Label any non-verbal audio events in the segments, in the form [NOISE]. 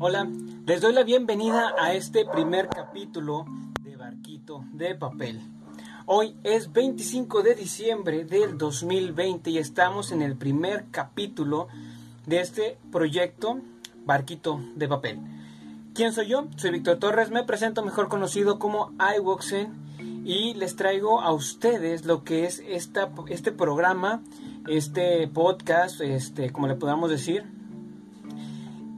Hola, les doy la bienvenida a este primer capítulo de Barquito de Papel. Hoy es 25 de diciembre del 2020 y estamos en el primer capítulo de este proyecto Barquito de Papel. ¿Quién soy yo? Soy Víctor Torres, me presento mejor conocido como iWoxen y les traigo a ustedes lo que es esta, este programa, este podcast, este, como le podamos decir,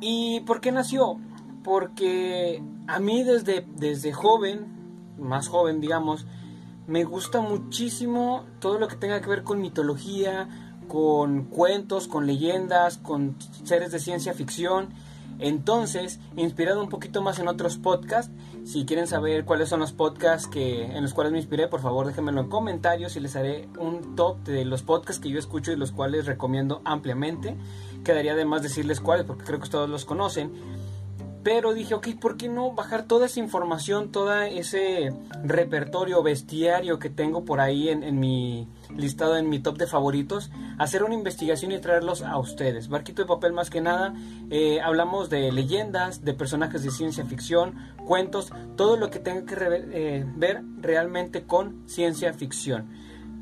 ¿Y por qué nació? Porque a mí desde, desde joven, más joven digamos, me gusta muchísimo todo lo que tenga que ver con mitología, con cuentos, con leyendas, con seres de ciencia ficción. Entonces, inspirado un poquito más en otros podcasts, si quieren saber cuáles son los podcasts que, en los cuales me inspiré, por favor déjenmelo en comentarios y les haré un top de los podcasts que yo escucho y los cuales recomiendo ampliamente. Quedaría de más decirles cuáles, porque creo que todos los conocen. Pero dije, ok, ¿por qué no bajar toda esa información, todo ese repertorio, bestiario que tengo por ahí en, mi listado, en mi top de favoritos? Hacer una investigación y traerlos a ustedes. Barquito de papel más que nada. Eh, hablamos de leyendas, de personajes de ciencia ficción, cuentos, todo lo que tenga que eh, ver realmente con ciencia ficción.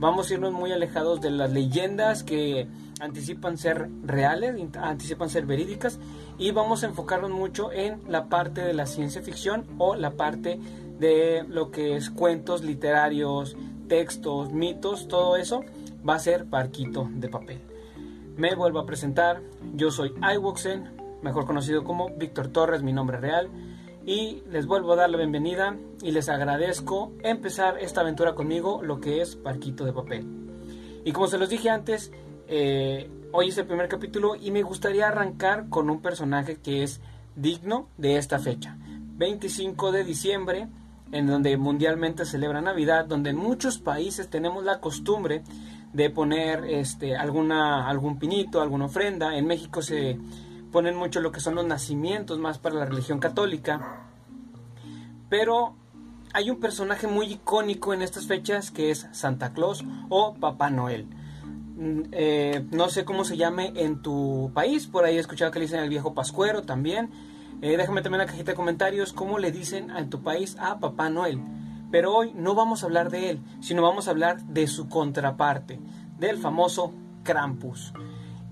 Vamos a irnos muy alejados de las leyendas que anticipan ser reales, anticipan ser verídicas y vamos a enfocarnos mucho en la parte de la ciencia ficción o la parte de lo que es cuentos literarios, textos, mitos, todo eso va a ser parquito de papel. Me vuelvo a presentar, yo soy iWoxen, mejor conocido como Víctor Torres, mi nombre real, y les vuelvo a dar la bienvenida y les agradezco empezar esta aventura conmigo, lo que es parquito de papel. Y como se los dije antes, eh, hoy es el primer capítulo y me gustaría arrancar con un personaje que es digno de esta fecha. 25 de diciembre, en donde mundialmente celebra Navidad, donde en muchos países tenemos la costumbre de poner este, alguna, algún pinito, alguna ofrenda. En México se ponen mucho lo que son los nacimientos, más para la religión católica. Pero hay un personaje muy icónico en estas fechas que es Santa Claus o Papá Noel. Mm, eh, no sé cómo se llame en tu país, por ahí he escuchado que le dicen el viejo Pascuero también. Eh, déjame también en la cajita de comentarios cómo le dicen en tu país a Papá Noel. Pero hoy no vamos a hablar de él, sino vamos a hablar de su contraparte, del famoso Krampus.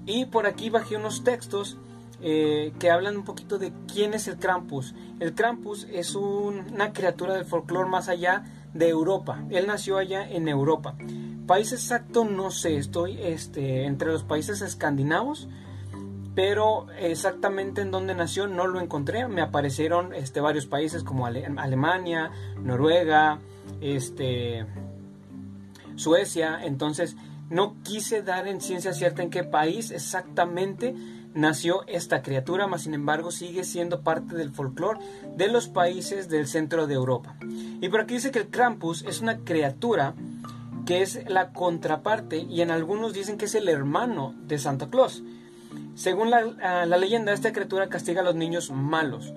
Y por aquí bajé unos textos eh, que hablan un poquito de quién es el Krampus. El Krampus es una criatura del folclore más allá de Europa. Él nació allá en Europa. País exacto no sé, estoy este, entre los países escandinavos, pero exactamente en dónde nació no lo encontré. Me aparecieron este, varios países como Alemania, Noruega, este, Suecia, entonces no quise dar en ciencia cierta en qué país exactamente nació esta criatura, mas sin embargo sigue siendo parte del folclore de los países del centro de Europa. Y por aquí dice que el Krampus es una criatura que es la contraparte y en algunos dicen que es el hermano de Santa Claus. Según la, ah, la, leyenda, esta criatura castiga a los niños malos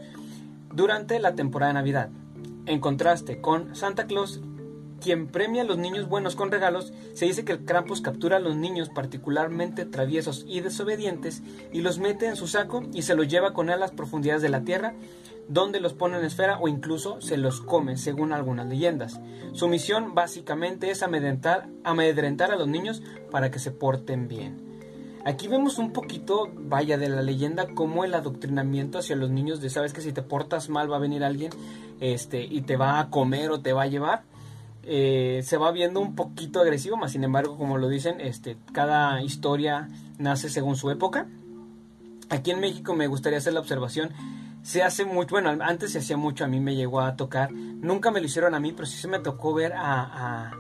durante la temporada de Navidad. En contraste con Santa Claus, quien premia a los niños buenos con regalos, se dice que el Krampus captura a los niños particularmente traviesos y desobedientes y los mete en su saco y se los lleva con él a las profundidades de la tierra, donde los pone en esfera o incluso se los come, según algunas leyendas. Su misión básicamente es amedrentar, a los niños para que se porten bien. Aquí vemos un poquito, vaya, de la leyenda como el adoctrinamiento hacia los niños de sabes que si te portas mal va a venir alguien este, y te va a comer o te va a llevar. Eh, se va viendo un poquito agresivo, más sin embargo, como lo dicen, este, cada historia nace según su época. Aquí en México me gustaría hacer la observación se hace mucho, bueno, antes se hacía mucho, a mí me llegó a tocar, nunca me lo hicieron a mí, pero sí se me tocó ver a,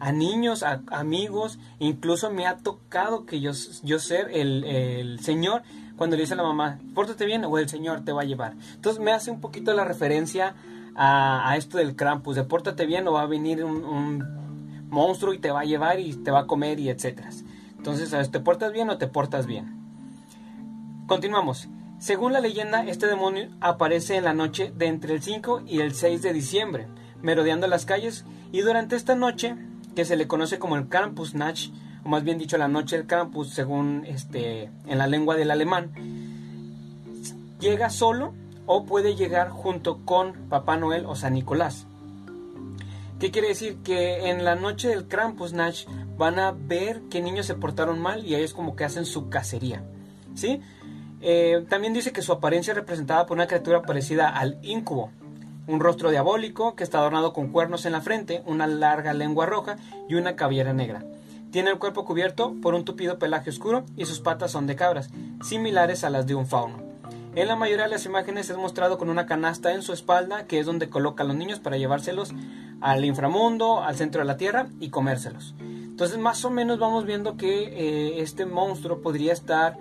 a, niños, a, amigos, incluso me ha tocado que yo, yo ser el, el señor cuando le dice a la mamá, pórtate bien o el señor te va a llevar. Entonces me hace un poquito la referencia a, esto del Krampus, de pórtate bien o va a venir un, un, monstruo y te va a llevar y te va a comer y etcétera. Entonces, ¿te portas bien o te portas bien? Continuamos. Según la leyenda, este demonio aparece en la noche de entre el 5 y el 6 de diciembre, merodeando las calles, y durante esta noche, que se le conoce como el Krampusnacht o más bien dicho la noche del Krampus, según este, en la lengua del alemán, llega solo o puede llegar junto con Papá Noel o San Nicolás. ¿Qué quiere decir? Que en la noche del Krampusnacht van a ver que niños se portaron mal y ellos como que hacen su cacería. ¿Sí? Eh, también dice que su apariencia es representada por una criatura parecida al incubo. Un rostro diabólico que está adornado con cuernos en la frente, una larga lengua roja y una cabellera negra. Tiene el cuerpo cubierto por un tupido pelaje oscuro y sus patas son de cabras, similares a las de un fauno. En la mayoría de las imágenes es mostrado con una canasta en su espalda, que es donde coloca a los niños para llevárselos al inframundo, al centro de la tierra y comérselos. Entonces más o menos vamos viendo que eh, este monstruo podría estar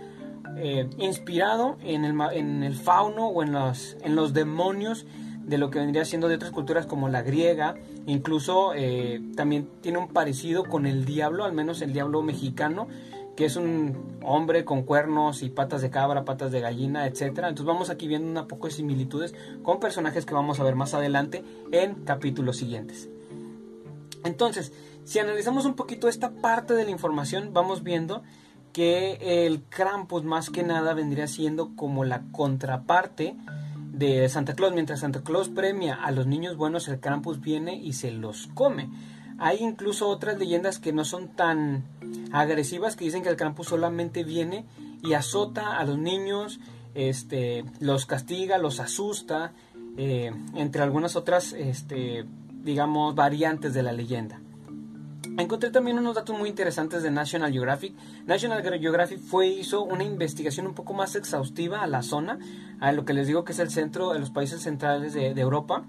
eh, inspirado en el, en el, fauno o en los, en los demonios de lo que vendría siendo de otras culturas como la griega, incluso eh, también tiene un parecido con el diablo, al menos el diablo mexicano, que es un hombre con cuernos y patas de cabra, patas de gallina, etc. Entonces vamos aquí viendo un poco de similitudes con personajes que vamos a ver más adelante en capítulos siguientes. Entonces, si analizamos un poquito esta parte de la información, vamos viendo que el Krampus más que nada vendría siendo como la contraparte de Santa Claus. Mientras Santa Claus premia a los niños buenos, el Krampus viene y se los come. Hay incluso otras leyendas que no son tan agresivas que dicen que el Krampus solamente viene y azota a los niños, este, los castiga, los asusta, eh, entre algunas otras, este, digamos, variantes de la leyenda. Encontré también unos datos muy interesantes de National Geographic. National Geographic fue hizo una investigación un poco más exhaustiva a la zona, a lo que les digo que es el centro de los países centrales de, Europa.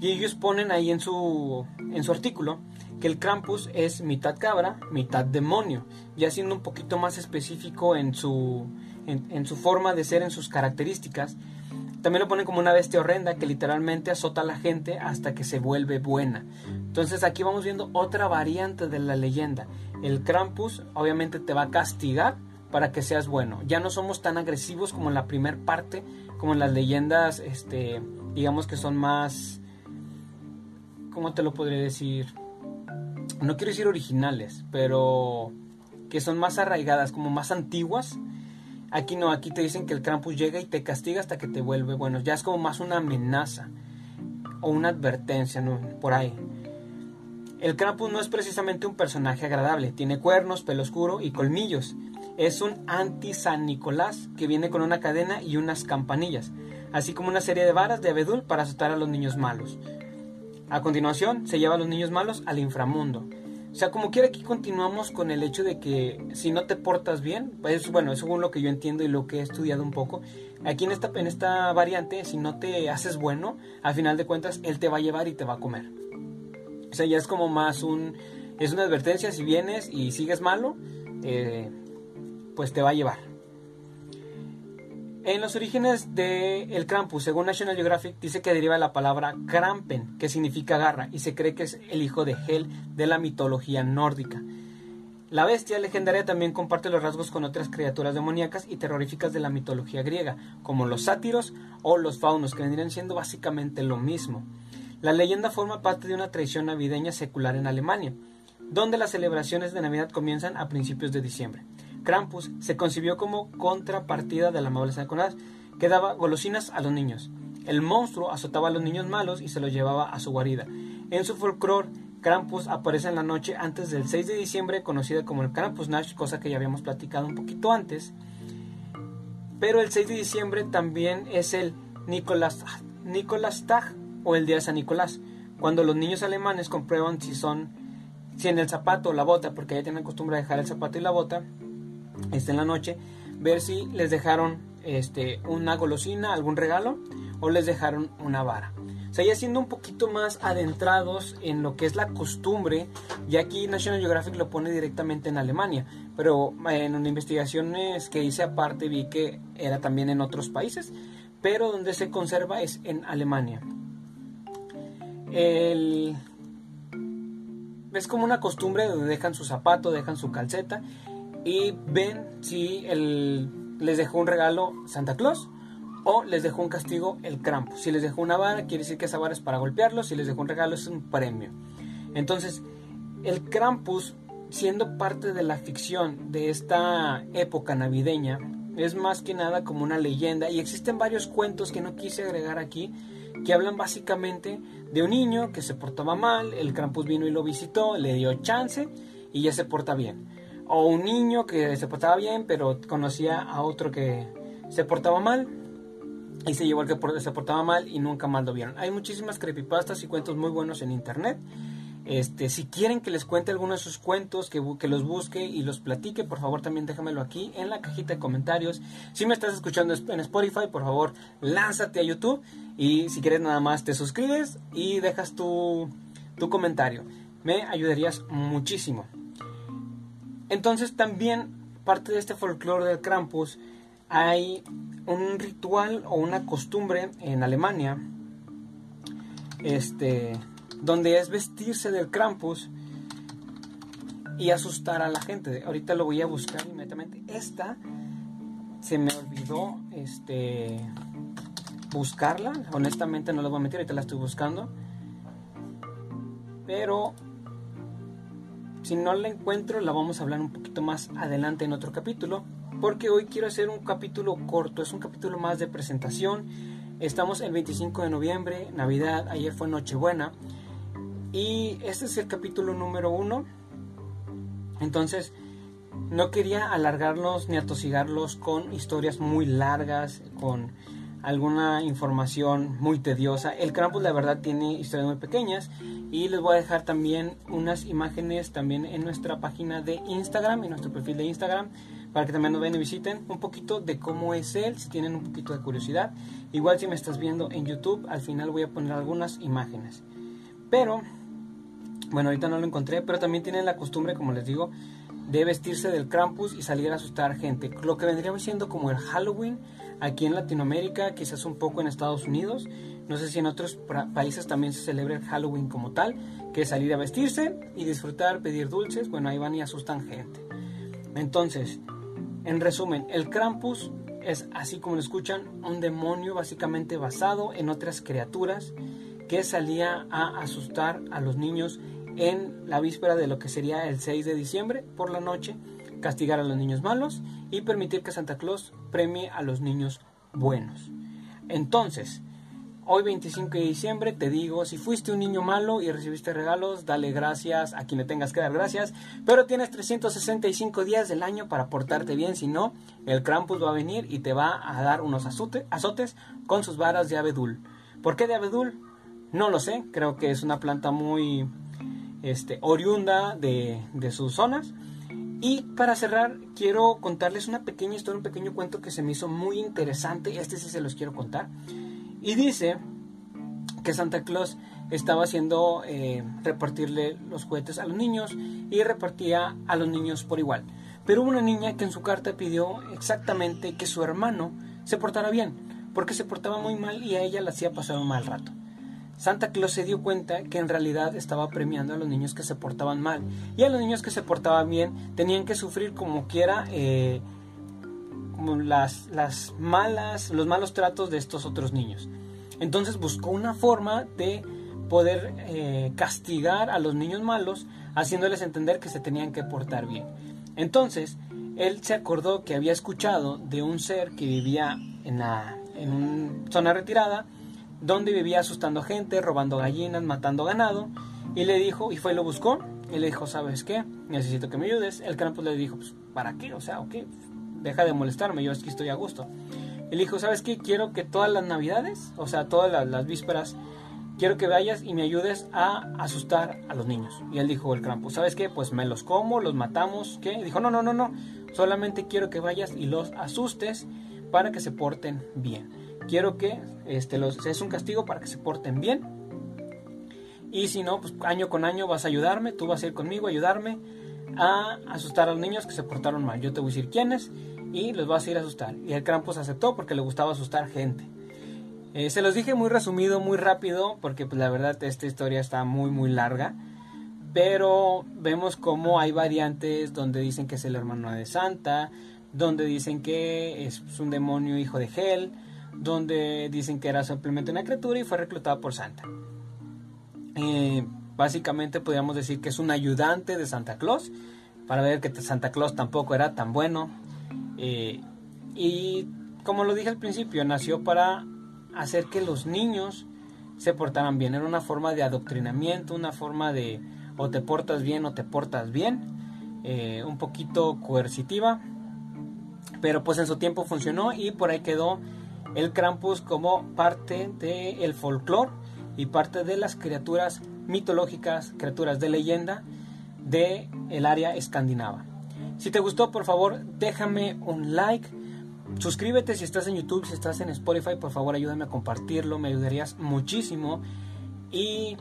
Y ellos ponen ahí en su, en su artículo que el Krampus es mitad cabra, mitad demonio, ya siendo un poquito más específico en su, en, su forma de ser, en sus características. También lo ponen como una bestia horrenda que literalmente azota a la gente hasta que se vuelve buena. Entonces aquí vamos viendo otra variante de la leyenda. El Krampus obviamente te va a castigar para que seas bueno. Ya no somos tan agresivos como en la primera parte, como en las leyendas, este, digamos que son más, ¿cómo te lo podría decir? no quiero decir originales, pero que son más arraigadas, como más antiguas. Aquí no, aquí te dicen que el Krampus llega y te castiga hasta que te vuelve bueno. Ya es como más una amenaza o una advertencia, ¿no? por ahí. El Krampus no es precisamente un personaje agradable. Tiene cuernos, pelo oscuro y colmillos. Es un anti-San Nicolás que viene con una cadena y unas campanillas, así como una serie de varas de abedul para asustar a los niños malos. A continuación, se lleva a los niños malos al inframundo. O sea, como quiera aquí continuamos con el hecho de que si no te portas bien, pues bueno, es según lo que yo entiendo y lo que he estudiado un poco. Aquí en esta, en esta variante, si no te haces bueno, al final de cuentas, él te va a llevar y te va a comer. O sea, ya es como más un... Es una advertencia, si vienes y sigues malo, eh, pues te va a llevar. En los orígenes del el Krampus, según National Geographic, dice que deriva de la palabra Krampen, que significa garra, y se cree que es el hijo de Hel de la mitología nórdica. La bestia legendaria también comparte los rasgos con otras criaturas demoníacas y terroríficas de la mitología griega, como los sátiros o los faunos, que vendrían siendo básicamente lo mismo. La leyenda forma parte de una tradición navideña secular en Alemania, donde las celebraciones de Navidad comienzan a principios de diciembre. Krampus se concibió como contrapartida de la amable Nicolás, que daba golosinas a los niños. El monstruo azotaba a los niños malos y se los llevaba a su guarida. En su folclore, Krampus aparece en la noche antes del 6 de diciembre, conocida como el Krampusnacht, cosa que ya habíamos platicado un poquito antes. Pero el 6 de diciembre también es el Nicolás, Tag o el Día de San Nicolás, cuando los niños alemanes comprueban si son si en el zapato o la bota, porque ya tienen costumbre de dejar el zapato y la bota, está en la noche, ver si les dejaron este, una golosina, algún regalo, o les dejaron una vara. O sea, siendo un poquito más adentrados en lo que es la costumbre, y aquí National Geographic lo pone directamente en Alemania, pero en una investigaciones que hice aparte vi que era también en otros países, pero donde se conserva es en Alemania. Es como una costumbre donde dejan su zapato, dejan su calceta y ven si les dejó un regalo Santa Claus o les dejó un castigo el Krampus. Si les dejó una vara, quiere decir que esa vara es para golpearlos. Si les dejó un regalo, es un premio. Entonces, el Krampus siendo parte de la ficción de esta época navideña, es más que nada como una leyenda y existen varios cuentos que no quise agregar aquí que hablan básicamente de un niño que se portaba mal, el Krampus vino y lo visitó, le dio chance y ya se porta bien. O un niño que se portaba bien pero conocía a otro que se portaba mal y se llevó al que se portaba mal y nunca más lo vieron. Hay muchísimas creepypastas y cuentos muy buenos en internet este, si quieren que les cuente alguno de sus cuentos, que, que, los busque y los platique, por favor también déjamelo aquí en la cajita de comentarios. Si me estás escuchando en Spotify, por favor lánzate a YouTube y si quieres nada más te suscribes y dejas tu, tu comentario. Me ayudarías muchísimo. Entonces también parte de este folclore del Krampus hay un ritual o una costumbre en Alemania este donde es vestirse del Krampus y asustar a la gente. Ahorita lo voy a buscar inmediatamente. Esta se me olvidó este buscarla. Honestamente no la voy a meter, ahorita la estoy buscando. Pero si no la encuentro, la vamos a hablar un poquito más adelante en otro capítulo. Porque hoy quiero hacer un capítulo corto, es un capítulo más de presentación. Estamos el 25 de noviembre, Navidad, ayer fue Nochebuena. Y este es el capítulo número uno. Entonces, no quería alargarlos ni atosigarlos con historias muy largas, con alguna información muy tediosa. El Krampus la verdad tiene historias muy pequeñas y les voy a dejar también unas imágenes también en nuestra página de Instagram, en nuestro perfil de Instagram, para que también nos ven y visiten un poquito de cómo es él, si tienen un poquito de curiosidad. Igual si me estás viendo en YouTube, al final voy a poner algunas imágenes. Pero bueno, ahorita no lo encontré, pero también tienen la costumbre, como les digo, de vestirse del Krampus y salir a asustar gente. Lo que vendría siendo como el Halloween aquí en Latinoamérica, quizás un poco en Estados Unidos. No sé si en otros países también se celebra el Halloween como tal, que es salir a vestirse y disfrutar, pedir dulces. Bueno, ahí van y asustan gente. Entonces, en resumen, el Krampus es, así como lo escuchan, un demonio básicamente basado en otras criaturas que salía a asustar a los niños en la víspera de lo que sería el 6 de diciembre por la noche, castigar a los niños malos y permitir que Santa Claus premie a los niños buenos. Entonces, hoy 25 de diciembre te digo, si fuiste un niño malo y recibiste regalos, dale gracias a quien le tengas que dar gracias, pero tienes 365 días del año para portarte bien, si no, el Krampus va a venir y te va a dar unos azotes con sus varas de abedul. ¿Por qué de abedul? No lo sé, creo que es una planta muy este, oriunda de, sus zonas. Y para cerrar, quiero contarles una pequeña historia, un pequeño cuento que se me hizo muy interesante. Este sí se los quiero contar. Y dice que Santa Claus estaba haciendo eh, repartirle los juguetes a los niños y repartía a los niños por igual. Pero hubo una niña que en su carta pidió exactamente que su hermano se portara bien, porque se portaba muy mal y a ella le hacía pasar un mal rato. Santa Claus se dio cuenta que en realidad estaba premiando a los niños que se portaban mal y a los niños que se portaban bien tenían que sufrir como quiera eh, las, las malas, los malos tratos de estos otros niños. Entonces buscó una forma de poder eh, castigar a los niños malos haciéndoles entender que se tenían que portar bien. Entonces, él se acordó que había escuchado de un ser que vivía en, la, en una zona retirada donde vivía asustando gente, robando gallinas, matando ganado. Y le dijo, y fue y lo buscó. Y le dijo, ¿sabes qué? Necesito que me ayudes. El Krampus le dijo, pues, ¿para qué? O sea, ¿qué? Deja de molestarme, yo aquí estoy a gusto. Y le ¿sabes qué? Quiero que todas las navidades, o sea, todas las, vísperas, quiero que vayas y me ayudes a asustar a los niños. Y él dijo, el Krampus, ¿sabes qué? Pues me los como, los matamos, ¿qué? Y dijo, no, no, no, no. Solamente quiero que vayas y los asustes para que se porten bien. Quiero que este, es un castigo para que se porten bien. Y si no, pues año con año vas a ayudarme, tú vas a ir conmigo a ayudarme a asustar a los niños que se portaron mal. Yo te voy a decir quiénes y los vas a ir a asustar. Y el Krampus aceptó porque le gustaba asustar gente. Eh, se los dije muy resumido, muy rápido, porque pues, la verdad esta historia está muy, muy larga. Pero vemos cómo hay variantes donde dicen que es el hermano de Santa, donde dicen que es un demonio hijo de Hel, donde dicen que era simplemente una criatura y fue reclutada por Santa. Básicamente podríamos decir que es un ayudante de Santa Claus, para ver que Santa Claus tampoco era tan bueno. Eh, y como lo dije al principio, nació para hacer que los niños se portaran bien. Era una forma de adoctrinamiento, una forma de o te portas bien o te portas bien. Eh, un poquito coercitiva. Pero pues en su tiempo funcionó y por ahí quedó el Krampus como parte del el folclore y parte de las criaturas mitológicas, criaturas de leyenda de el área escandinava. Si te gustó, por favor, déjame un like. Suscríbete si estás en YouTube, si estás en Spotify, por favor ayúdame a compartirlo, me ayudarías muchísimo. Y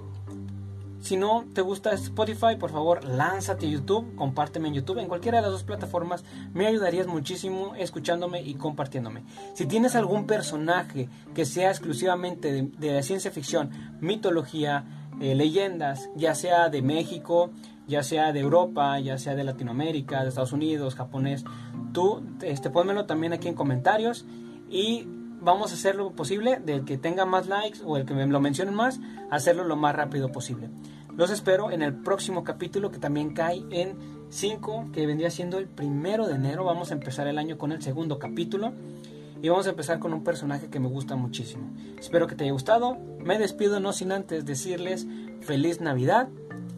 si no te gusta Spotify, por favor, lánzate a YouTube, compárteme en YouTube, en cualquiera de las dos plataformas. Me ayudarías muchísimo escuchándome y compartiéndome. Si tienes algún personaje que sea exclusivamente de, ciencia ficción, mitología, eh, leyendas, ya sea de México, ya sea de Europa, ya sea de Latinoamérica, de Estados Unidos, japonés, tú este, también aquí en comentarios y vamos a hacer lo posible del que tenga más likes o el que me lo mencione más, hacerlo lo más rápido posible. Los espero en el próximo capítulo que también cae en 5, que vendría siendo el primero de enero. Vamos a empezar el año con el segundo capítulo. Y vamos a empezar con un personaje que me gusta muchísimo. Espero que te haya gustado. Me despido no sin antes decirles feliz Navidad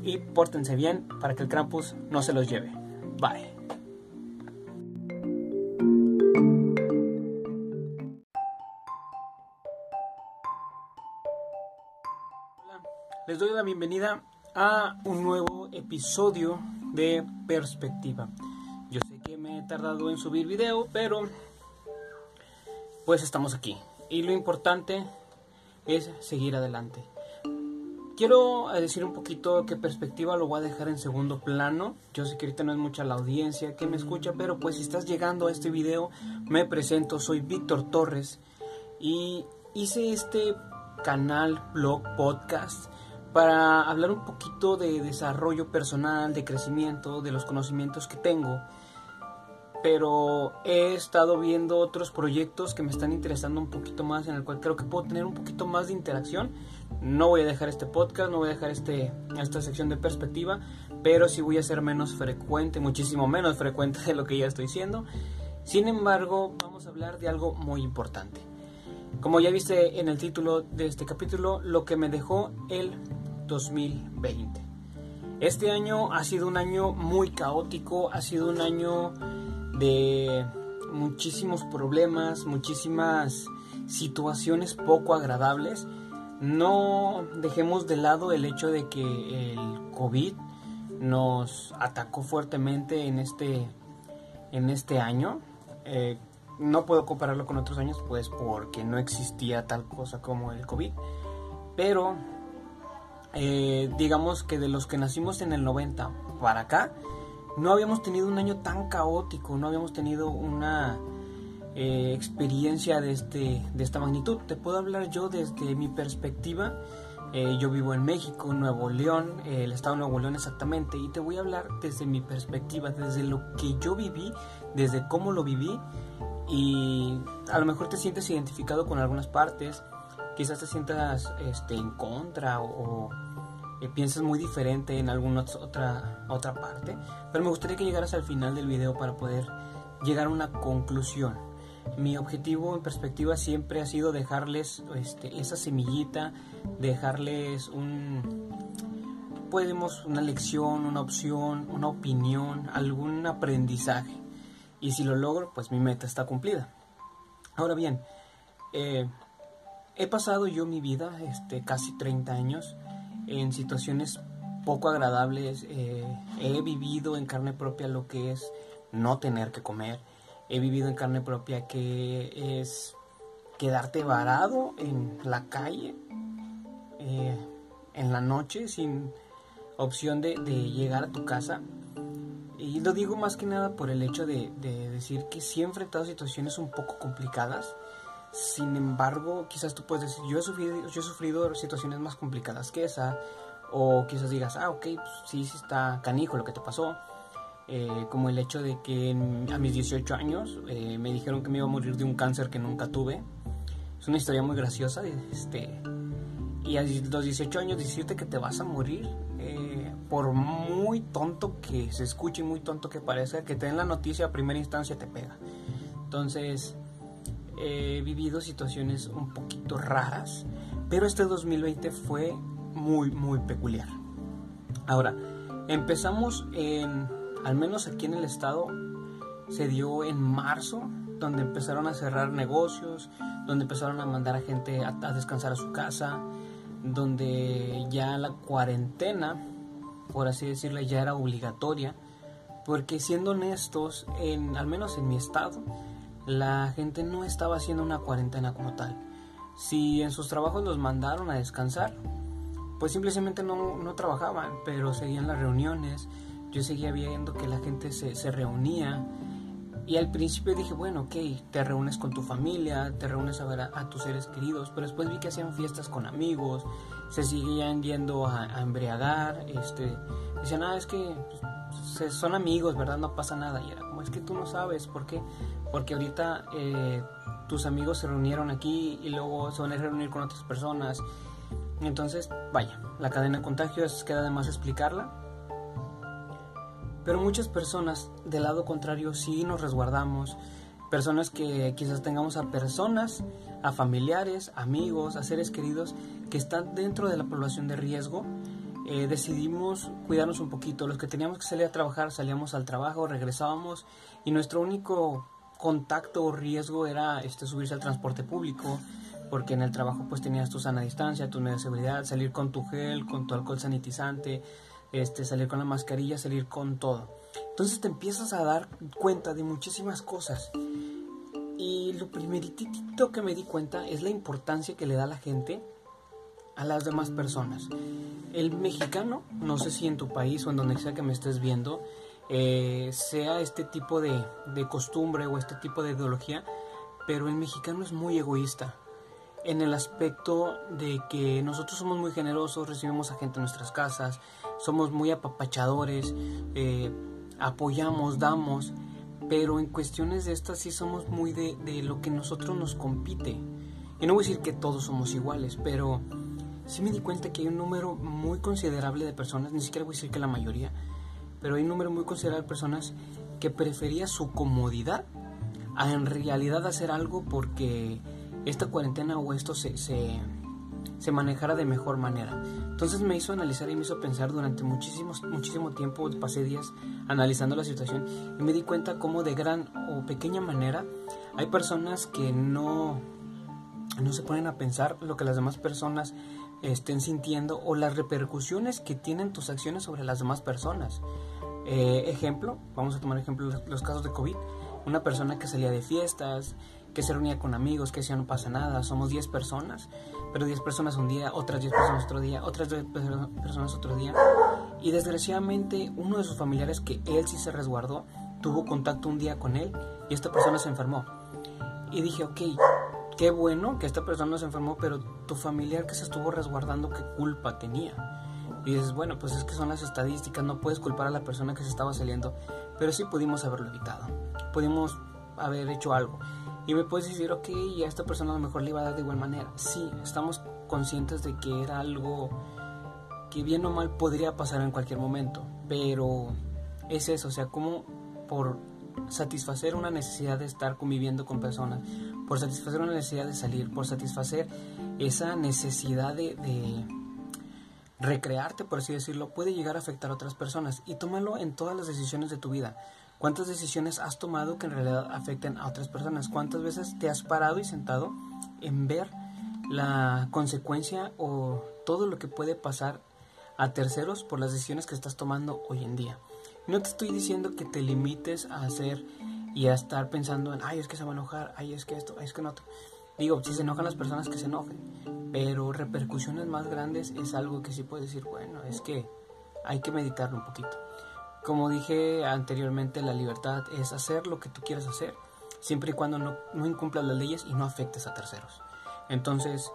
y pórtense bien para que el Krampus no se los lleve. Bye. Les doy la bienvenida a un nuevo episodio de Perspectiva. Yo sé que me he tardado en subir video, pero pues estamos aquí. Y lo importante es seguir adelante. Quiero decir un poquito qué perspectiva lo voy a dejar en segundo plano. Yo sé que ahorita no es mucha la audiencia que me escucha, pero pues si estás llegando a este video, me presento, soy Víctor Torres y hice este canal, blog, podcast para hablar un poquito de desarrollo personal, de crecimiento, de los conocimientos que tengo. Pero he estado viendo otros proyectos que me están interesando un poquito más, en el cual creo que puedo tener un poquito más de interacción. No voy a dejar este podcast, no voy a dejar este, esta sección de perspectiva, pero sí voy a ser menos frecuente, muchísimo menos frecuente de lo que ya estoy siendo. Sin embargo, vamos a hablar de algo muy importante. Como ya viste en el título de este capítulo, lo que me dejó el 2020. Este año ha sido un año muy caótico, ha sido un año de muchísimos problemas, muchísimas situaciones poco agradables. No dejemos de lado el hecho de que el COVID nos atacó fuertemente en este, en este año. Eh, no puedo compararlo con otros años, pues porque no existía tal cosa como el COVID. Pero eh, digamos que de los que nacimos en el 90 para acá, no habíamos tenido un año tan caótico, no habíamos tenido una eh, experiencia de, este, de esta magnitud. Te puedo hablar yo desde mi perspectiva. Eh, yo vivo en México, Nuevo León, el estado de Nuevo León exactamente, y te voy a hablar desde mi perspectiva, desde lo que yo viví, desde cómo lo viví, y a lo mejor te sientes identificado con algunas partes, quizás te sientas este, en contra o, eh, piensas muy diferente en alguna otra, otra parte, pero me gustaría que llegaras al final del video para poder llegar a una conclusión. Mi objetivo en perspectiva siempre ha sido dejarles este, esa semillita, dejarles un, podemos una lección, una opción, una opinión, algún aprendizaje. Y si lo logro, pues mi meta está cumplida. Ahora bien, eh, He pasado yo mi vida, este, casi 30 años, en situaciones poco agradables. Eh, he vivido en carne propia lo que es no tener que comer. He vivido en carne propia que es quedarte varado en la calle eh, en la noche sin opción de, llegar a tu casa. Y lo digo más que nada por el hecho de, de decir que sí he enfrentado situaciones un poco complicadas sin embargo, quizás tú puedes decir, yo he sufrido, yo he sufrido situaciones más complicadas que esa, o quizás digas, ah, ok, pues sí, sí está canijo lo que te pasó. Eh, como el hecho de que a mis 18 años eh, me dijeron que me iba a morir de un cáncer que nunca tuve. Es una historia muy graciosa. Este, y a los 18 años decirte que te vas a morir, eh, por muy tonto que se escuche, muy tonto que parezca, que te den la noticia a primera instancia te pega. Entonces, he vivido situaciones un poquito raras, pero este 2020 fue muy, muy peculiar. Ahora, empezamos en, al menos aquí en el estado, se dio en marzo, donde empezaron a cerrar negocios, donde empezaron a mandar a gente a, descansar a su casa, donde ya la cuarentena, por así decirlo, ya era obligatoria, porque siendo honestos, en, al menos en mi estado, la gente no estaba haciendo una cuarentena como tal. Si en sus trabajos los mandaron a descansar, pues simplemente no, no trabajaban, pero seguían las reuniones. Yo seguía viendo que la gente se, se reunía. Y al principio dije, bueno, ok, te reúnes con tu familia, te reúnes a ver a, tus seres queridos, pero después vi que hacían fiestas con amigos, se seguían yendo a, embriagar, este, decían, ah, es que pues, son amigos, ¿verdad? No pasa nada. Y era como, es que tú no sabes, ¿por qué? porque ahorita eh, tus amigos se reunieron aquí y luego se van a reunir con otras personas. Entonces, vaya, la cadena de contagios queda de más explicarla. Pero muchas personas del lado contrario sí nos resguardamos. Personas que quizás tengamos a personas, a familiares, amigos, a seres queridos que están dentro de la población de riesgo. Eh, decidimos cuidarnos un poquito. Los que teníamos que salir a trabajar salíamos al trabajo, regresábamos y nuestro único contacto o riesgo era este, subirse al transporte público, porque en el trabajo pues tenías tu sana distancia, tu de seguridad, salir con tu gel, con tu alcohol sanitizante, este, salir con la mascarilla, salir con todo. Entonces te empiezas a dar cuenta de muchísimas cosas. Y lo primeritito que me di cuenta es la importancia que le da la gente a las demás personas. El mexicano, no sé si en tu país o en donde sea que me estés viendo, eh, sea este tipo de, costumbre o este tipo de ideología, pero el mexicano es muy egoísta en el aspecto de que nosotros somos muy generosos, recibimos a gente en nuestras casas, somos muy apapachadores, eh, apoyamos, damos, pero en cuestiones de estas sí somos muy de, de, lo que nosotros nos compite. Y no voy a decir que todos somos iguales, pero sí me di cuenta que hay un número muy considerable de personas, ni siquiera voy a decir que la mayoría, pero hay un número muy considerable de personas que prefería su comodidad a en realidad hacer algo porque esta cuarentena o esto se, se, se, manejara de mejor manera. Entonces me hizo analizar y me hizo pensar durante muchísimo, muchísimo tiempo, pasé días analizando la situación y me di cuenta cómo de gran o pequeña manera hay personas que no, no se ponen a pensar lo que las demás personas estén sintiendo o las repercusiones que tienen tus acciones sobre las demás personas. Eh, ejemplo, vamos a tomar ejemplo los, casos de COVID. Una persona que salía de fiestas, que se reunía con amigos, que decía no pasa nada, somos 10 personas, pero 10 personas un día, otras 10 personas otro día, otras 10 personas otro día. Y desgraciadamente uno de sus familiares, que él sí se resguardó, tuvo contacto un día con él y esta persona se enfermó. Y dije, ok, qué bueno que esta persona se enfermó, pero tu familiar que se estuvo resguardando, ¿qué culpa tenía? Y dices, bueno, pues es que son las estadísticas, no puedes culpar a la persona que se estaba saliendo, pero sí pudimos haberlo evitado, pudimos haber hecho algo. Y me puedes decir, ok, y a esta persona a lo mejor le iba a dar de igual manera. Sí, estamos conscientes de que era algo que bien o mal podría pasar en cualquier momento, pero es eso, o sea, como por satisfacer una necesidad de estar conviviendo con personas, por satisfacer una necesidad de salir, por satisfacer esa necesidad de, recrearte, por así decirlo, puede llegar a afectar a otras personas. Y tómalo en todas las decisiones de tu vida. ¿Cuántas decisiones has tomado que en realidad afecten a otras personas? ¿Cuántas veces te has parado y sentado en ver la consecuencia o todo lo que puede pasar a terceros por las decisiones que estás tomando hoy en día? No te estoy diciendo que te limites a hacer y a estar pensando en, ay, es que se va a enojar, ay, es que esto, ay, es que no. Digo, si se enojan las personas que se enojen, pero repercusiones más grandes es algo que sí puedes decir, bueno, es que hay que meditarlo un poquito. Como dije anteriormente, la libertad es hacer lo que tú quieras hacer, siempre y cuando no, no incumplas las leyes y no afectes a terceros. Entonces,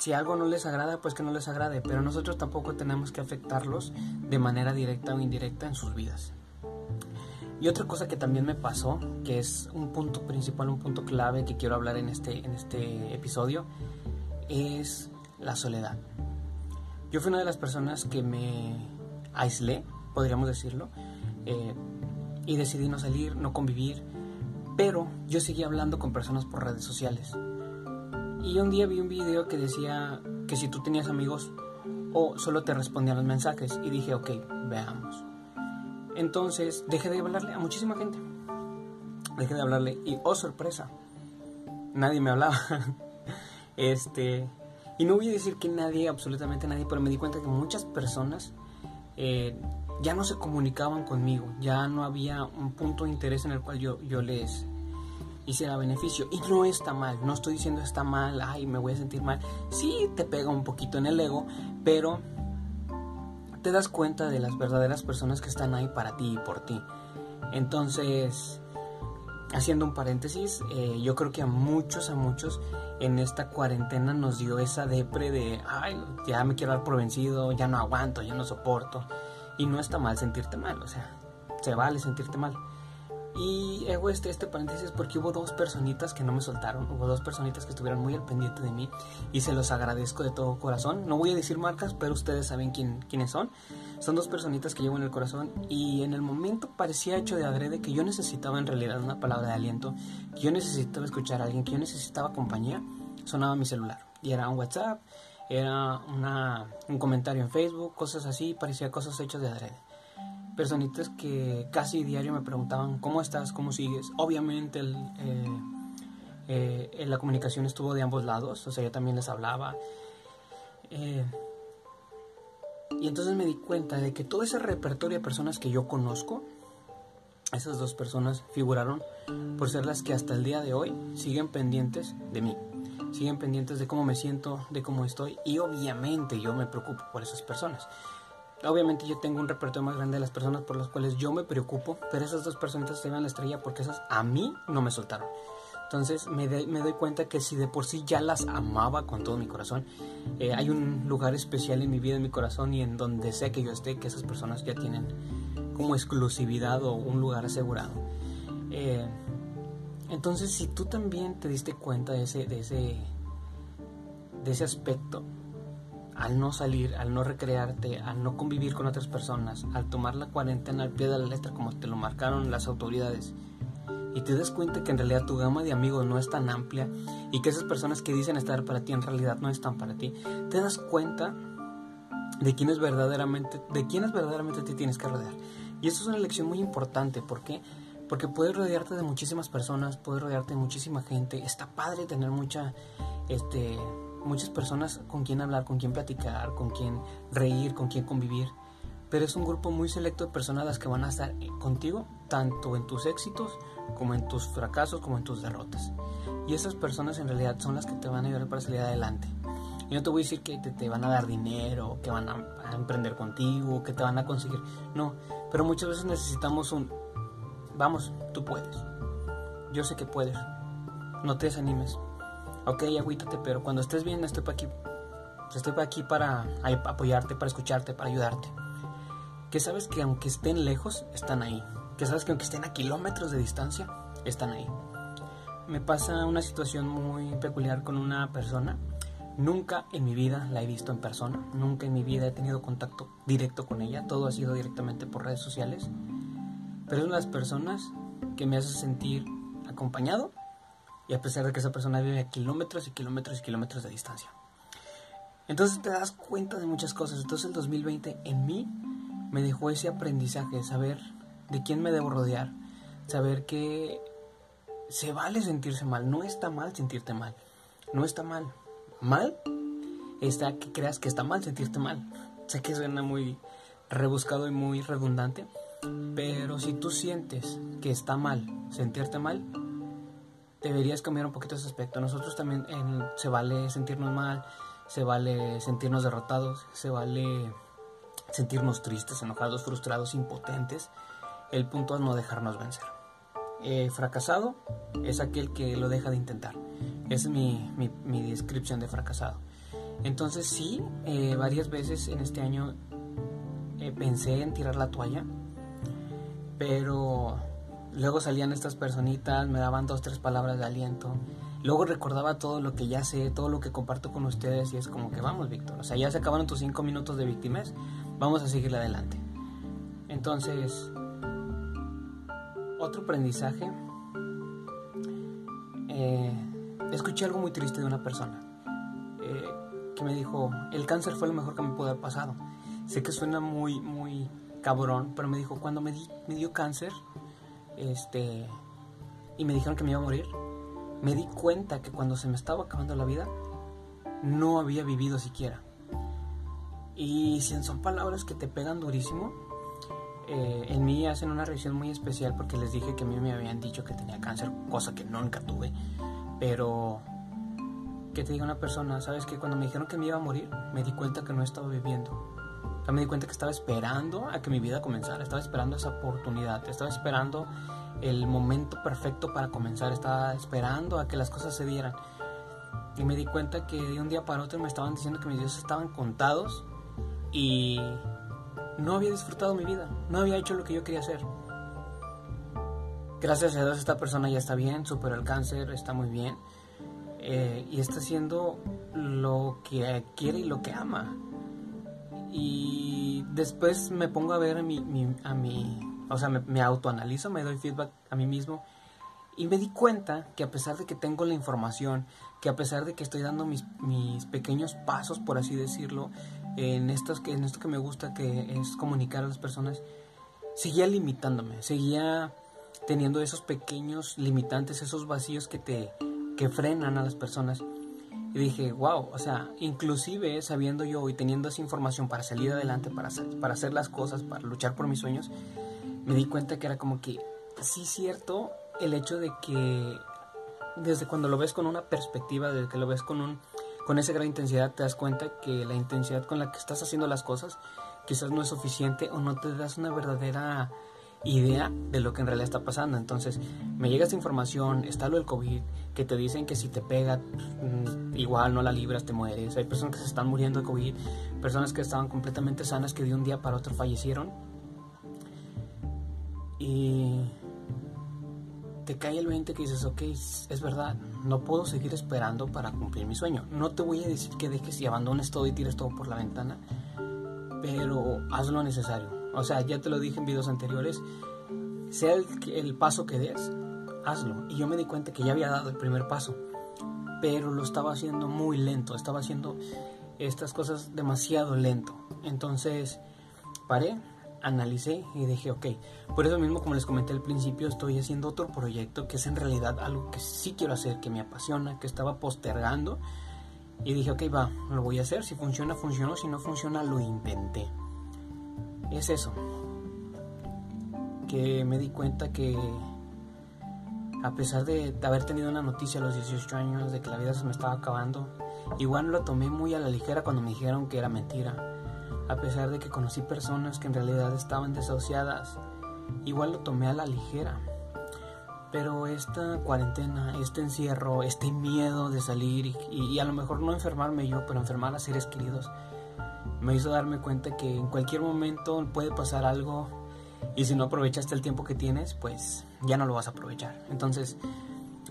si algo no les agrada, pues que no les agrade, pero nosotros tampoco tenemos que afectarlos de manera directa o indirecta en sus vidas. Y otra cosa que también me pasó, que es un punto principal, un punto clave que quiero hablar en este, en este episodio, es la soledad. Yo fui una de las personas que me aislé, podríamos decirlo, eh, y decidí no salir, no convivir, pero yo seguía hablando con personas por redes sociales. Y un día vi un video que decía que si tú tenías amigos o solo te respondían los mensajes y dije, ok, veamos. Entonces dejé de hablarle a muchísima gente. Dejé de hablarle y, oh sorpresa, nadie me hablaba. [LAUGHS] este, y no voy a decir que nadie, absolutamente nadie, pero me di cuenta que muchas personas eh, ya no se comunicaban conmigo, ya no había un punto de interés en el cual yo, yo les hiciera beneficio. Y no está mal, no estoy diciendo está mal, ay, me voy a sentir mal. Sí, te pega un poquito en el ego, pero te das cuenta de las verdaderas personas que están ahí para ti y por ti. Entonces, haciendo un paréntesis, eh, yo creo que a muchos, a muchos en esta cuarentena nos dio esa depre de, ay, ya me quiero dar por vencido, ya no aguanto, ya no soporto. Y no está mal sentirte mal, o sea, se vale sentirte mal. Y hago este, este paréntesis porque hubo dos personitas que no me soltaron, hubo dos personitas que estuvieron muy al pendiente de mí y se los agradezco de todo corazón. No voy a decir marcas, pero ustedes saben quién, quiénes son. Son dos personitas que llevo en el corazón y en el momento parecía hecho de adrede que yo necesitaba en realidad una palabra de aliento, que yo necesitaba escuchar a alguien, que yo necesitaba compañía. Sonaba mi celular y era un WhatsApp, era una, un comentario en Facebook, cosas así, parecía cosas hechas de adrede personitas que casi diario me preguntaban cómo estás, cómo sigues. Obviamente el, eh, eh, la comunicación estuvo de ambos lados, o sea, yo también les hablaba. Eh, y entonces me di cuenta de que todo ese repertorio de personas que yo conozco, esas dos personas figuraron por ser las que hasta el día de hoy siguen pendientes de mí, siguen pendientes de cómo me siento, de cómo estoy y obviamente yo me preocupo por esas personas. Obviamente yo tengo un repertorio más grande de las personas por las cuales yo me preocupo, pero esas dos personas se van a la estrella porque esas a mí no me soltaron. Entonces me, me, doy cuenta que si de por sí ya las amaba con todo mi corazón, eh, hay un lugar especial en mi vida, en mi corazón y en donde sé que yo esté, que esas personas ya tienen como exclusividad o un lugar asegurado. Eh, entonces si tú también te diste cuenta de ese, de ese, de ese aspecto, al no salir, al no recrearte, al no convivir con otras personas, al tomar la cuarentena al pie de la letra como te lo marcaron las autoridades, y te das cuenta que en realidad tu gama de amigos no es tan amplia y que esas personas que dicen estar para ti en realidad no están para ti, te das cuenta de quién es verdaderamente, de quiénes verdaderamente te tienes que rodear. Y eso es una lección muy importante, ¿por qué? Porque puedes rodearte de muchísimas personas, puedes rodearte de muchísima gente, está padre tener mucha, este, muchas personas con quien hablar, con quien platicar, con quien reír, con quien convivir. Pero es un grupo muy selecto de personas las que van a estar contigo, tanto en tus éxitos como en tus fracasos, como en tus derrotas. Y esas personas en realidad son las que te van a ayudar para salir adelante. Y no te voy a decir que te, van a dar dinero, que van a, a, emprender contigo, que te van a conseguir. No, pero muchas veces necesitamos un, vamos, tú puedes. Yo sé que puedes. No te desanimes ok, agüítate, pero cuando estés bien estoy para aquí. Estoy para aquí para apoyarte, para escucharte, para ayudarte. Que sabes que aunque estén lejos, están ahí. Que sabes que aunque estén a kilómetros de distancia, están ahí. Me pasa una situación muy peculiar con una persona. Nunca en mi vida la he visto en persona. Nunca en mi vida he tenido contacto directo con ella. Todo ha sido directamente por redes sociales. Pero de las personas que me hace sentir acompañado y a pesar de que esa persona vive a kilómetros y kilómetros y kilómetros de distancia. Entonces te das cuenta de muchas cosas. Entonces el 2020 en mí me dejó ese aprendizaje, saber de quién me debo rodear, saber que se vale sentirse mal, no está mal sentirte mal, no está mal. Mal está que creas que está mal sentirte mal. Sé que suena muy rebuscado y muy redundante, pero si tú sientes que está mal sentirte mal, deberías cambiar un poquito ese aspecto. Nosotros también se vale sentirnos mal, se vale sentirnos derrotados, se vale sentirnos tristes, enojados, frustrados, impotentes. El punto es no dejarnos vencer. Fracasado es aquel que lo deja de intentar. Es mi, mi, descripción de fracasado. Entonces sí, eh, varias veces en este año eh, pensé en tirar la toalla, pero Luego salían estas personitas, me daban dos, tres palabras de aliento. Luego recordaba todo lo que ya sé, todo lo que comparto con ustedes y es como que vamos, Víctor. O sea, ya se acabaron tus cinco minutos de víctimas, vamos a seguirle adelante. Entonces, otro aprendizaje, eh, escuché algo muy triste de una persona eh, que me dijo, el cáncer fue lo mejor que me pudo haber pasado. Sé que suena muy, muy cabrón, pero me dijo, cuando me, di, dio cáncer, este, y me dijeron que me iba a morir, me di cuenta que cuando se me estaba acabando la vida, no había vivido siquiera. Y si son palabras que te pegan durísimo, eh, en mí hacen una revisión muy especial porque les dije que a mí me habían dicho que tenía cáncer, cosa que nunca tuve. Pero que te diga una persona, sabes que cuando me dijeron que me iba a morir, me di cuenta que no estaba viviendo me di cuenta que estaba esperando a que mi vida comenzara, estaba esperando esa oportunidad, estaba esperando el momento perfecto para comenzar, estaba esperando a que las cosas se dieran. Y me di cuenta que de un día para otro me estaban diciendo que mis días estaban contados y no había disfrutado mi vida, no había hecho lo que yo quería hacer. Gracias a Dios esta persona ya está bien, superó el cáncer, está muy bien eh, y está haciendo lo que quiere y lo que ama y después me pongo a ver a mi, a mi o sea, me, autoanalizo, me doy feedback a mí mismo y me di cuenta que a pesar de que tengo la información, que a pesar de que estoy dando mis, mis pequeños pasos, por así decirlo, en, estos, en esto que me gusta, que es comunicar a las personas, seguía limitándome, seguía teniendo esos pequeños limitantes, esos vacíos que te que frenan a las personas. Y dije, wow, o sea, inclusive sabiendo yo y teniendo esa información para salir adelante, para hacer, para hacer las cosas, para luchar por mis sueños, me di cuenta que era como que, sí cierto, el hecho de que desde cuando lo ves con una perspectiva, desde que lo ves con, un, con esa gran intensidad, te das cuenta que la intensidad con la que estás haciendo las cosas quizás no es suficiente o no te das una verdadera idea de lo que en realidad está pasando. Entonces, me llega esta información, está lo del COVID, que te dicen que si te pega, mm, igual no la libras, te mueres. Hay personas que se están muriendo de COVID, personas que estaban completamente sanas que de un día para otro fallecieron. Y te cae el 20 que dices, ok, es verdad, no puedo seguir esperando para cumplir mi sueño. No te voy a decir que dejes y abandones todo y tires todo por la ventana, pero haz lo necesario o sea, ya te lo dije en videos anteriores, sea el, paso que des, hazlo. Y yo me di cuenta que ya había dado el primer paso, pero lo estaba haciendo muy lento, estaba haciendo estas cosas demasiado lento. Entonces, paré, analicé y dije, ok, por eso mismo como les comenté al principio, estoy haciendo otro proyecto que es en realidad algo que sí quiero hacer, que me apasiona, que estaba postergando. Y dije, ok, va, lo voy a hacer, si funciona, funcionó, si no funciona, lo intenté es eso. Que me di cuenta que a pesar de, haber tenido una noticia a los 18 años de que la vida se me estaba acabando, igual lo tomé muy a la ligera cuando me dijeron que era mentira. A pesar de que conocí personas que en realidad estaban desahuciadas, igual lo tomé a la ligera. Pero esta cuarentena, este encierro, este miedo de salir y, y a lo mejor no enfermarme yo, pero enfermar a seres queridos, me hizo darme cuenta que en cualquier momento puede pasar algo y si no aprovechaste el tiempo que tienes, pues ya no lo vas a aprovechar. Entonces,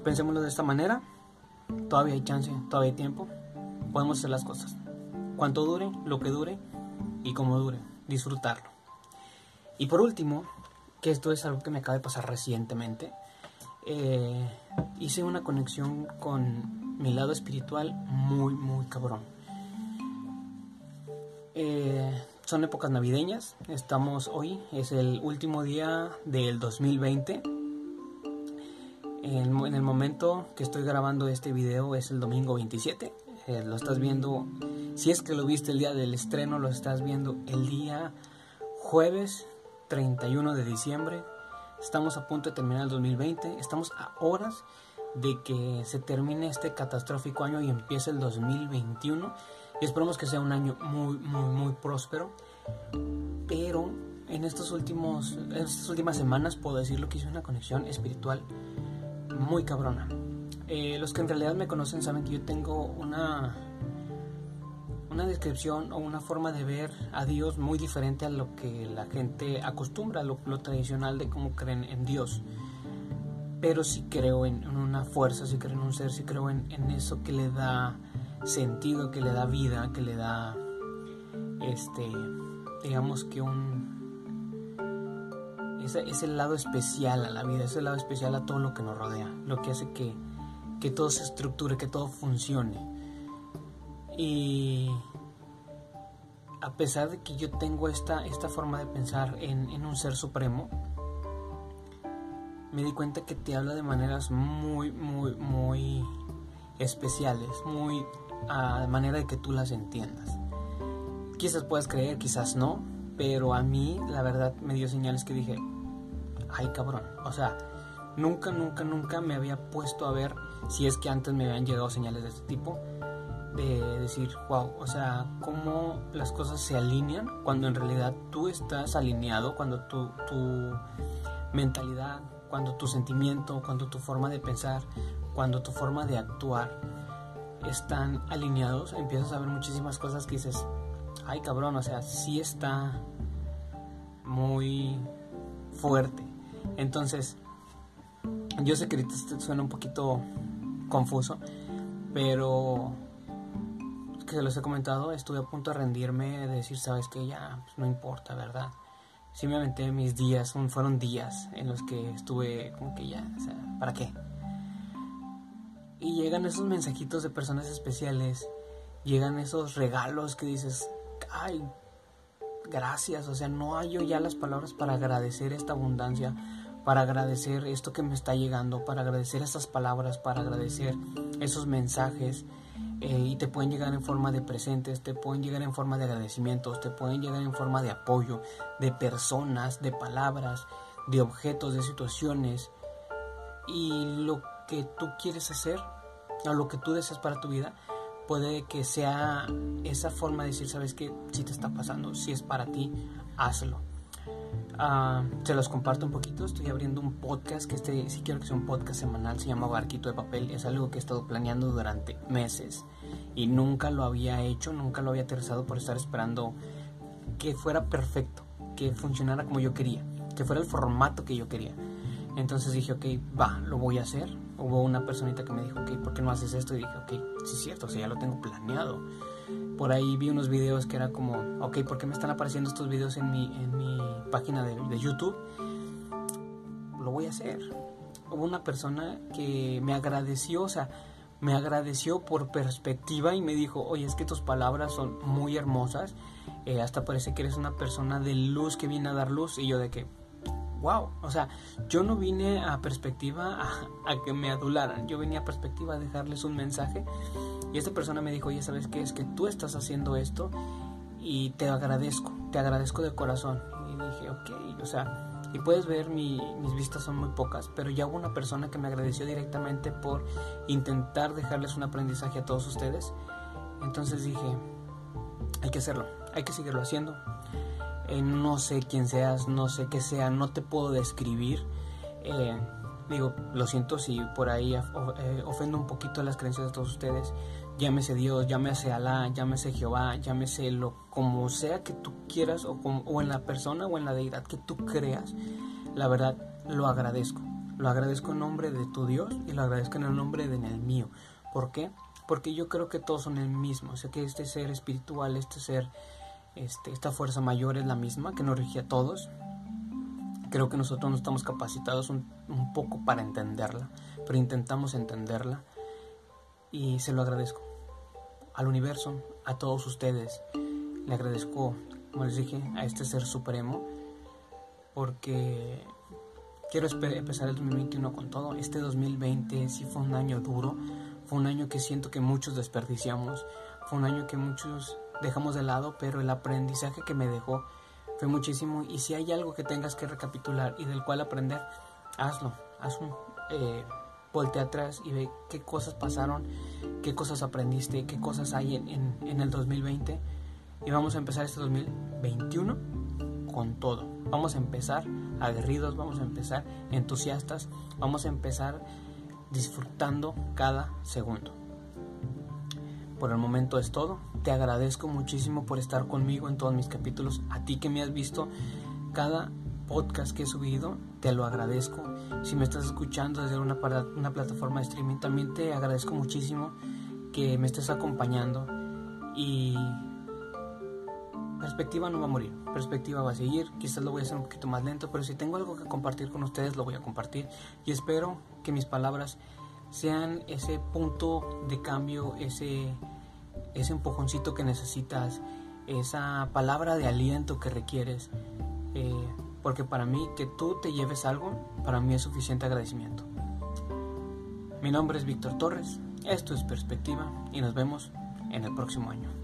pensémoslo de esta manera, todavía hay chance, todavía hay tiempo, podemos hacer las cosas. Cuanto dure, lo que dure y como dure, disfrutarlo. Y por último, que esto es algo que me acaba de pasar recientemente, eh, hice una conexión con mi lado espiritual muy, muy cabrón. Eh, son épocas navideñas. Estamos hoy, es el último día del 2020. En, el momento que estoy grabando este video es el domingo 27. Eh, lo estás viendo, si es que lo viste el día del estreno, lo estás viendo el día jueves 31 de diciembre. Estamos a punto de terminar el 2020. Estamos a horas de que se termine este catastrófico año y empiece el 2021 y esperamos que sea un año muy, muy, muy próspero. Pero en, estos últimos, estas últimas semanas puedo decirlo que hice una conexión espiritual muy cabrona. Eh, los que en realidad me conocen saben que yo tengo una, una descripción o una forma de ver a Dios muy diferente a lo que la gente acostumbra, lo, lo tradicional de cómo creen en Dios. Pero sí creo en, una fuerza, sí creo en un ser, sí creo en, en eso que le da sentido, que le da vida, que le da, este, digamos que un, ese, ese lado especial a la vida, ese lado especial a todo lo que nos rodea, lo que hace que, que todo se estructure, que todo funcione. Y a pesar de que yo tengo esta, esta forma de pensar en, en un ser supremo, me di cuenta que te habla de maneras muy, muy, muy especiales, muy a manera de que tú las entiendas. Quizás puedas creer, quizás no, pero a mí la verdad me dio señales que dije, ay cabrón, o sea, nunca, nunca, nunca me había puesto a ver si es que antes me habían llegado señales de este tipo, de decir, wow, o sea, cómo las cosas se alinean cuando en realidad tú estás alineado, cuando tu, tu mentalidad, cuando tu sentimiento, cuando tu forma de pensar, cuando tu forma de actuar están alineados, empiezas a ver muchísimas cosas que dices, ay cabrón, o sea, sí está muy fuerte. Entonces, yo sé que ahorita suena un poquito confuso, pero que se los he comentado, estuve a punto de rendirme, de decir, sabes que ya pues, no importa, ¿verdad? sí me aventé mis días, fueron días en los que estuve como que ya, o sea, ¿para qué? Y llegan esos mensajitos de personas especiales, llegan esos regalos que dices, ay, gracias, o sea, no hallo ya las palabras para agradecer esta abundancia, para agradecer esto que me está llegando, para agradecer estas palabras, para agradecer esos mensajes eh, y te pueden llegar en forma de presentes, te pueden llegar en forma de agradecimientos, te pueden llegar en forma de apoyo, de personas, de palabras, de objetos, de situaciones. Y lo que tú quieres hacer, o lo que tú deseas para tu vida, puede que sea esa forma de decir, sabes que si te está pasando, si es para ti, hazlo. Uh, se los comparto un poquito. Estoy abriendo un podcast que este, si quiero que sea un podcast semanal, se llama Barquito de Papel. Es algo que he estado planeando durante meses y nunca lo había hecho, nunca lo había aterrizado por estar esperando que fuera perfecto, que funcionara como yo quería, que fuera el formato que yo quería. Entonces dije, ok, va, lo voy a hacer. Hubo una personita que me dijo, ok, ¿por qué no haces esto? Y dije, ok, sí es cierto, o sea, ya lo tengo planeado. Por ahí vi unos videos que era como, ok, ¿por qué me están apareciendo estos videos en mi, en mi página de, de YouTube? Lo voy a hacer. Hubo una persona que me agradeció, o sea, me agradeció por perspectiva y me dijo, oye, es que tus palabras son muy hermosas, eh, hasta parece que eres una persona de luz que viene a dar luz y yo de que, wow, o sea, yo no vine a perspectiva a, que me adularan, yo venía a perspectiva a dejarles un mensaje y esta persona me dijo, oye, ¿sabes qué? Es que tú estás haciendo esto y te agradezco, te agradezco de corazón. Y dije, ok, o sea, y puedes ver mis vistas son muy pocas, pero ya hubo una persona que me agradeció directamente por intentar dejarles un aprendizaje a todos ustedes. Entonces dije, hay que hacerlo, hay que seguirlo haciendo. No sé quién seas, no sé qué sea, no te puedo describir. Eh, digo, lo siento si por ahí eh, ofendo un poquito las creencias de todos ustedes. Llámese Dios, llámese Alá, llámese Jehová, llámese lo como sea que tú quieras o, en la persona o en la deidad que tú creas. La verdad, lo agradezco. Lo agradezco en nombre de tu Dios y lo agradezco en el nombre de en el mío. ¿Por qué? Porque yo creo que todos son el mismo. O sea que este ser espiritual, este ser, este, esta fuerza mayor es la misma que nos rige a todos. Creo que nosotros no estamos capacitados un, poco para entenderla, pero intentamos entenderla y se lo agradezco al universo, a todos ustedes. Le agradezco, como les dije, a este ser supremo porque quiero empezar el 2021 con todo. Este 2020 sí fue un año duro, fue un año que siento que muchos desperdiciamos, fue un año que muchos dejamos de lado, pero el aprendizaje que me dejó fue muchísimo y si hay algo que tengas que recapitular y del cual aprender, hazlo, hazlo. Eh, voltea atrás y ve qué cosas pasaron, qué cosas aprendiste, qué cosas hay en, en, el 2020 y vamos a empezar este 2021 con todo. Vamos a empezar aguerridos, vamos a empezar entusiastas, vamos a empezar disfrutando cada segundo. Por el momento es todo. Te agradezco muchísimo por estar conmigo en todos mis capítulos. A ti que me has visto cada podcast que he subido, te lo agradezco. Si me estás escuchando desde una, plataforma de streaming, también te agradezco muchísimo que me estés acompañando. Y perspectiva no va a morir, perspectiva va a seguir, quizás lo voy a hacer un poquito más lento, pero si tengo algo que compartir con ustedes lo voy a compartir y espero que mis palabras sean ese punto de cambio, ese, ese empujoncito que necesitas, esa palabra de aliento que requieres, eh, porque para mí que tú te lleves algo, para mí es suficiente agradecimiento. Mi nombre es Víctor Torres, esto es Perspectiva y nos vemos en el próximo año.